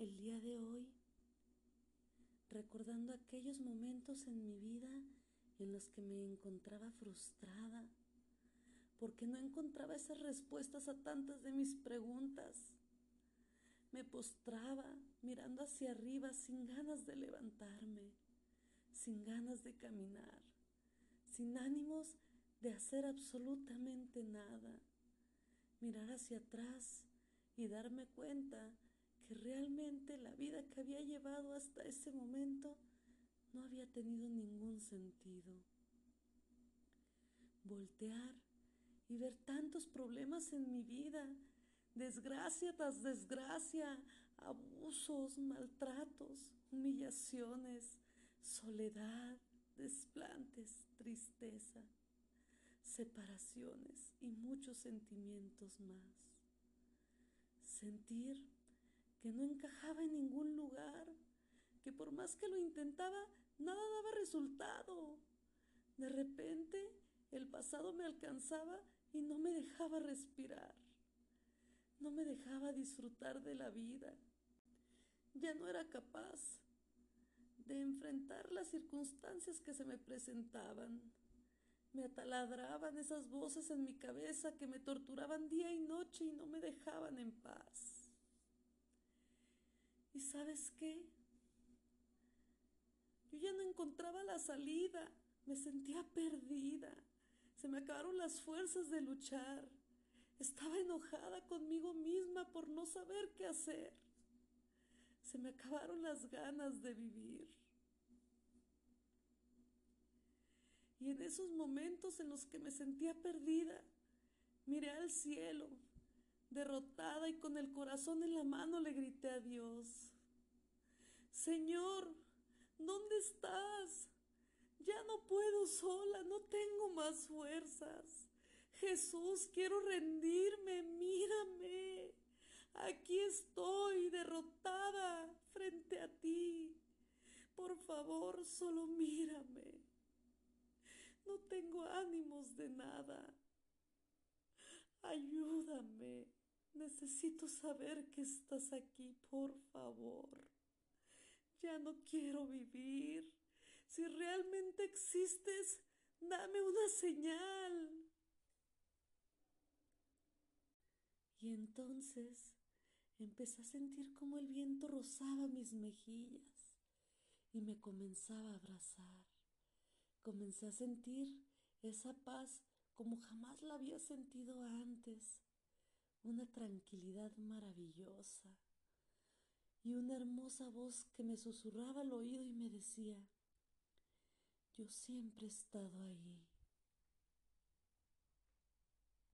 el día de hoy, recordando aquellos momentos en mi vida en los que me encontraba frustrada, porque no encontraba esas respuestas a tantas de mis preguntas. Me postraba mirando hacia arriba sin ganas de levantarme, sin ganas de caminar, sin ánimos de hacer absolutamente nada. Mirar hacia atrás y darme cuenta que realmente la vida que había llevado hasta ese momento no había tenido ningún sentido. Voltear y ver tantos problemas en mi vida, desgracia tras desgracia, abusos, maltratos, humillaciones, soledad, desplantes, tristeza, separaciones y muchos sentimientos más. Sentir que no encajaba en ningún lugar, que por más que lo intentaba, nada daba resultado. De repente, el pasado me alcanzaba y no me dejaba respirar, no me dejaba disfrutar de la vida. Ya no era capaz de enfrentar las circunstancias que se me presentaban. Me ataladraban esas voces en mi cabeza que me torturaban día y noche y no me dejaban en paz. ¿Y sabes qué? Yo ya no encontraba la salida, me sentía perdida, se me acabaron las fuerzas de luchar, estaba enojada conmigo misma por no saber qué hacer, se me acabaron las ganas de vivir. Y en esos momentos en los que me sentía perdida, miré al cielo Derrotada y con el corazón en la mano le grité a Dios, Señor, ¿dónde estás? Ya no puedo sola, no tengo más fuerzas. Jesús, quiero rendirme, mírame. Aquí estoy derrotada frente a ti. Por favor, solo mírame. No tengo ánimos de nada. Ayúdame. Necesito saber que estás aquí, por favor. Ya no quiero vivir. Si realmente existes, dame una señal. Y entonces empecé a sentir como el viento rozaba mis mejillas y me comenzaba a abrazar. Comencé a sentir esa paz como jamás la había sentido antes una tranquilidad maravillosa y una hermosa voz que me susurraba al oído y me decía, yo siempre he estado ahí,